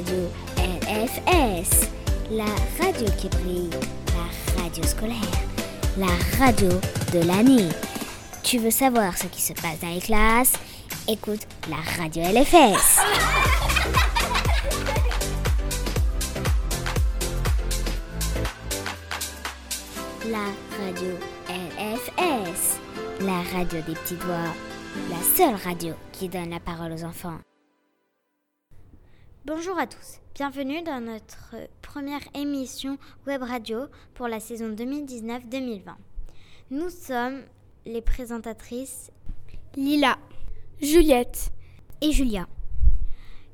radio LFS, la radio qui brille, la radio scolaire, la radio de l'année. Tu veux savoir ce qui se passe dans les classes? Écoute la radio LFS. La radio LFS, la radio des petits doigts, la seule radio qui donne la parole aux enfants. Bonjour à tous, bienvenue dans notre première émission web radio pour la saison 2019-2020. Nous sommes les présentatrices Lila, Juliette et Julia.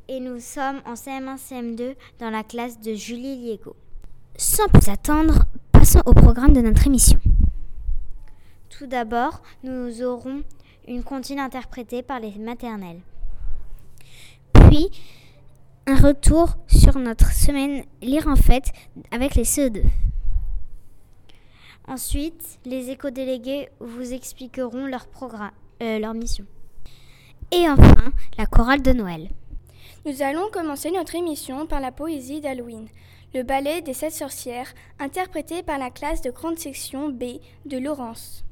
Et nous sommes en CM1 CM2 dans la classe de Julie Liego. Sans plus attendre, passons au programme de notre émission. Tout d'abord, nous aurons une comptine interprétée par les maternelles. Puis, un retour sur notre semaine Lire en fête avec les CE2. Ensuite, les éco-délégués vous expliqueront leur programme, euh, leur mission. Et enfin, la chorale de Noël. Nous allons commencer notre émission par la poésie d'Halloween, le ballet des sept sorcières, interprété par la classe de grande section B de Laurence.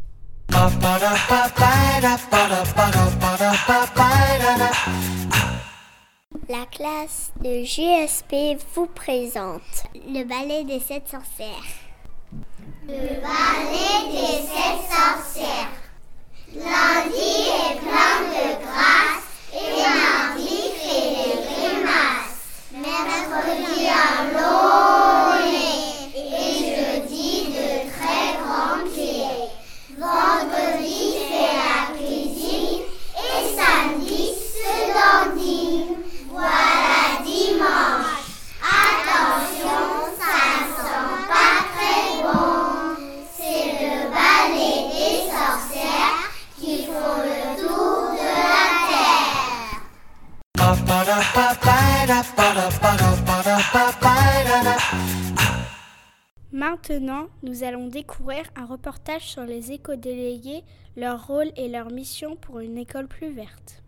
La classe de GSP vous présente le ballet des sept sorcières. Le ballet des sept sorcières. Maintenant, nous allons découvrir un reportage sur les éco-délégués, leur rôle et leur mission pour une école plus verte.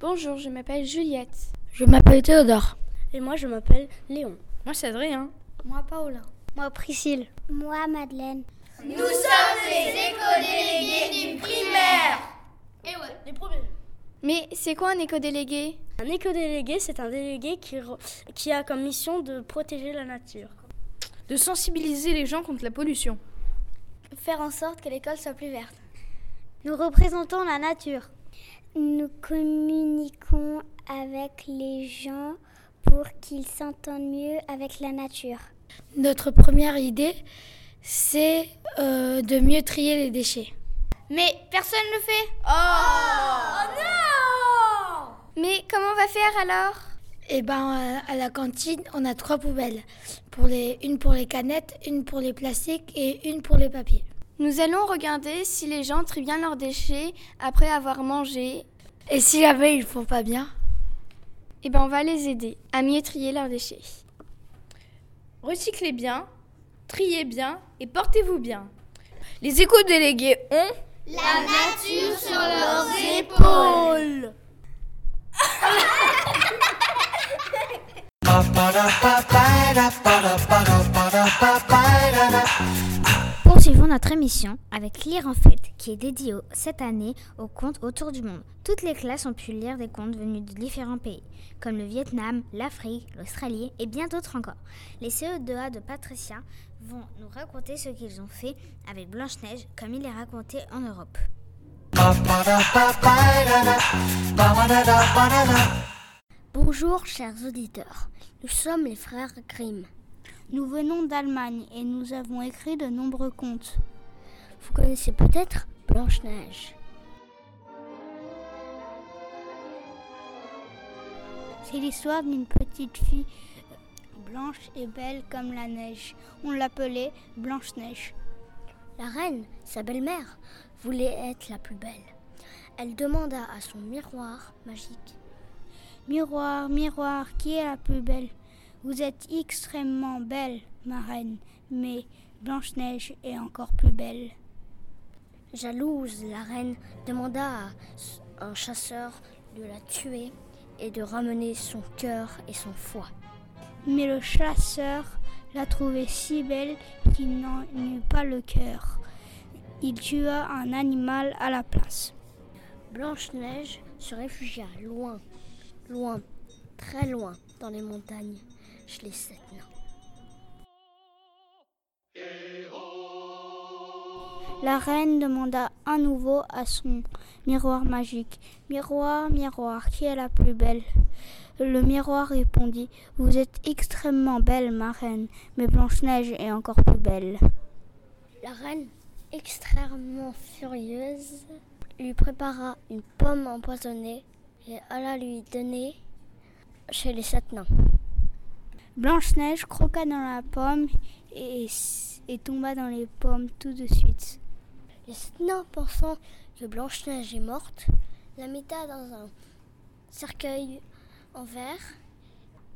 Bonjour, je m'appelle Juliette. Je m'appelle Théodore. Et moi, je m'appelle Léon. Moi, c'est Adrien. Moi, Paola. Moi, Priscille. Moi, Madeleine. Nous sommes les éco-délégués du primaire. Et ouais, les premiers. Mais c'est quoi un éco-délégué? Un éco-délégué, c'est un délégué qui, qui a comme mission de protéger la nature. De sensibiliser les gens contre la pollution. Faire en sorte que l'école soit plus verte. Nous représentons la nature. Nous communiquons avec les gens pour qu'ils s'entendent mieux avec la nature. Notre première idée, c'est euh, de mieux trier les déchets. Mais personne ne le fait. Oh, non Mais comment on va faire alors? Eh ben, euh, à la cantine, on a trois poubelles. Pour les, une pour les canettes, une pour les plastiques et une pour les papiers. Nous allons regarder si les gens trient bien leurs déchets après avoir mangé. Et si jamais ils font pas bien? Eh ben, on va les aider à mieux trier leurs déchets. Recyclez bien, triez bien et portez-vous bien. Les éco-délégués ont La nature sur leurs épaules. Poursuivons notre émission avec Lire en fête, qui est dédiée cette année aux contes autour du monde. Toutes les classes ont pu lire des contes venus de différents pays, comme le Vietnam, l'Afrique, l'Australie et bien d'autres encore. Les CE2A de Patricia vont nous raconter ce qu'ils ont fait avec Blanche-Neige, comme il est raconté en Europe. Bonjour, chers auditeurs. Nous sommes les frères Grimm. Nous venons d'Allemagne et nous avons écrit de nombreux contes. Vous connaissez peut-être Blanche-Neige. C'est l'histoire d'une petite fille euh, blanche et belle comme la neige. On l'appelait Blanche-Neige. La reine, sa belle-mère, voulait être la plus belle. Elle demanda à son miroir magique Miroir, miroir, qui est la plus belle? Vous êtes extrêmement belle, ma reine, mais Blanche-Neige est encore plus belle. Jalouse, la reine demanda à un chasseur de la tuer et de ramener son cœur et son foie. Mais le chasseur la trouvait si belle qu'il n'en eut pas le cœur. Il tua un animal à la place. Blanche-Neige se réfugia loin, loin, très loin dans les montagnes sept nains. La reine demanda à nouveau à son miroir magique Miroir, miroir, qui est la plus belle? Le miroir répondit Vous êtes extrêmement belle, ma reine, mais Blanche-Neige est encore plus belle. La reine, extrêmement furieuse, lui prépara une pomme empoisonnée et alla lui donner chez les sept nains. Blanche-Neige croqua dans la pomme et, et tomba dans les pommes tout de suite. Les nains, pensant que Blanche-Neige est morte, la metta dans un cercueil en verre.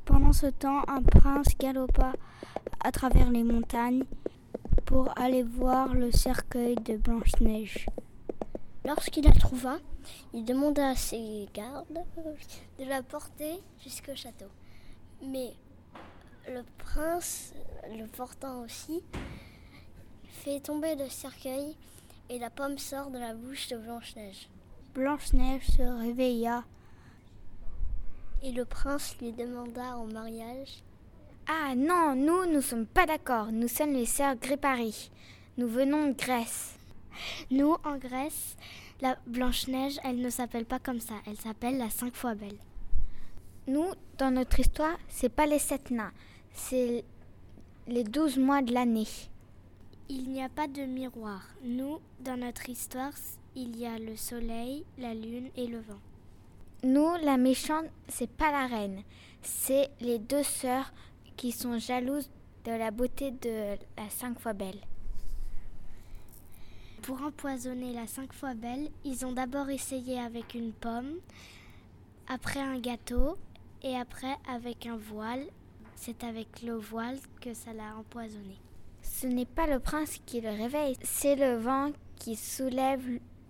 Pendant ce temps, un prince galopa à travers les montagnes pour aller voir le cercueil de Blanche-Neige. Lorsqu'il la trouva, il demanda à ses gardes de la porter jusqu'au château. Mais le prince, le portant aussi, fait tomber le cercueil et la pomme sort de la bouche de Blanche-Neige. Blanche-Neige se réveilla. Et le prince lui demanda en mariage. Ah non, nous, nous sommes pas d'accord. Nous sommes les sœurs Grépari. Nous venons de Grèce. Nous, en Grèce, la Blanche-Neige, elle ne s'appelle pas comme ça. Elle s'appelle la cinq fois belle. Nous, dans notre histoire, c'est pas les sept nains. C'est les douze mois de l'année. Il n'y a pas de miroir. Nous, dans notre histoire, il y a le soleil, la lune et le vent. Nous, la méchante, c'est pas la reine. C'est les deux sœurs qui sont jalouses de la beauté de la cinq fois belle. Pour empoisonner la cinq fois belle, ils ont d'abord essayé avec une pomme, après un gâteau et après avec un voile. C'est avec le voile que ça l'a empoisonné. Ce n'est pas le prince qui le réveille, c'est le vent qui soulève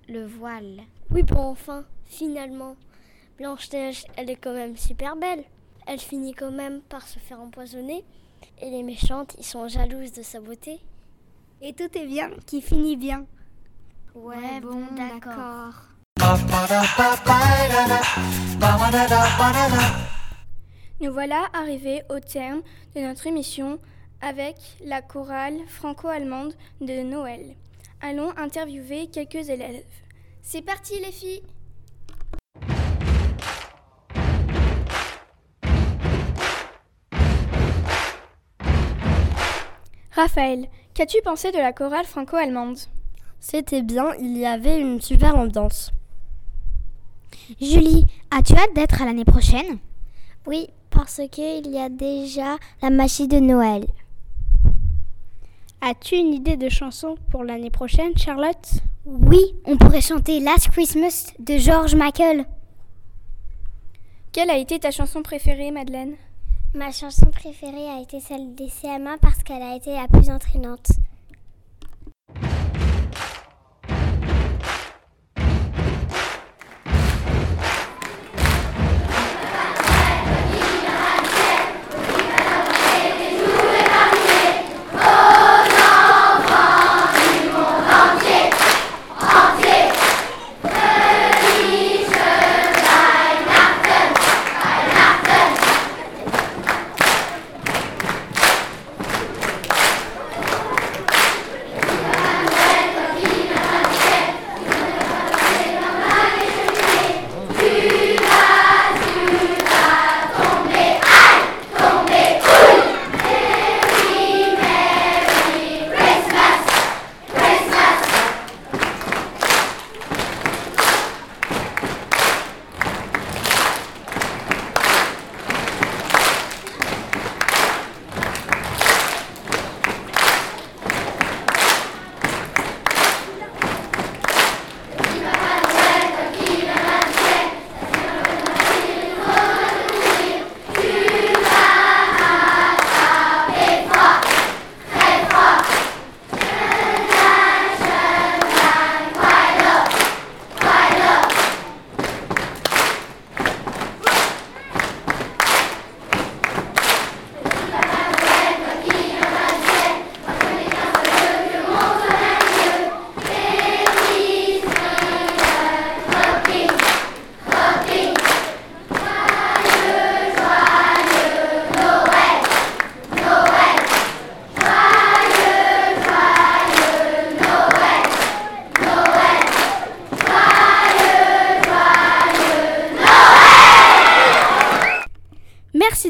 le voile. Oui, bon, enfin, finalement, Blanche-Neige, elle est quand même super belle. Elle finit quand même par se faire empoisonner. Et les méchantes, ils sont jalouses de sa beauté. Et tout est bien qui finit bien. Ouais, ouais bon, d'accord. Nous voilà arrivés au terme de notre émission avec la chorale franco-allemande de Noël. Allons interviewer quelques élèves. C'est parti les filles Raphaël, qu'as-tu pensé de la chorale franco-allemande? C'était bien, il y avait une super ambiance. Julie, as-tu hâte d'être à l'année prochaine? Oui, parce qu'il y a déjà la magie de Noël. As-tu une idée de chanson pour l'année prochaine, Charlotte? Oui, on pourrait chanter Last Christmas de George Michael. Quelle a été ta chanson préférée, Madeleine? Ma chanson préférée a été celle des CM1 parce qu'elle a été la plus entraînante.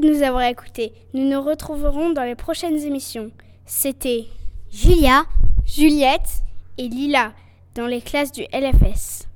Nous avoir écoutés. Nous nous retrouverons dans les prochaines émissions. C'était Julia, Juliette et Lila dans les classes du LFS.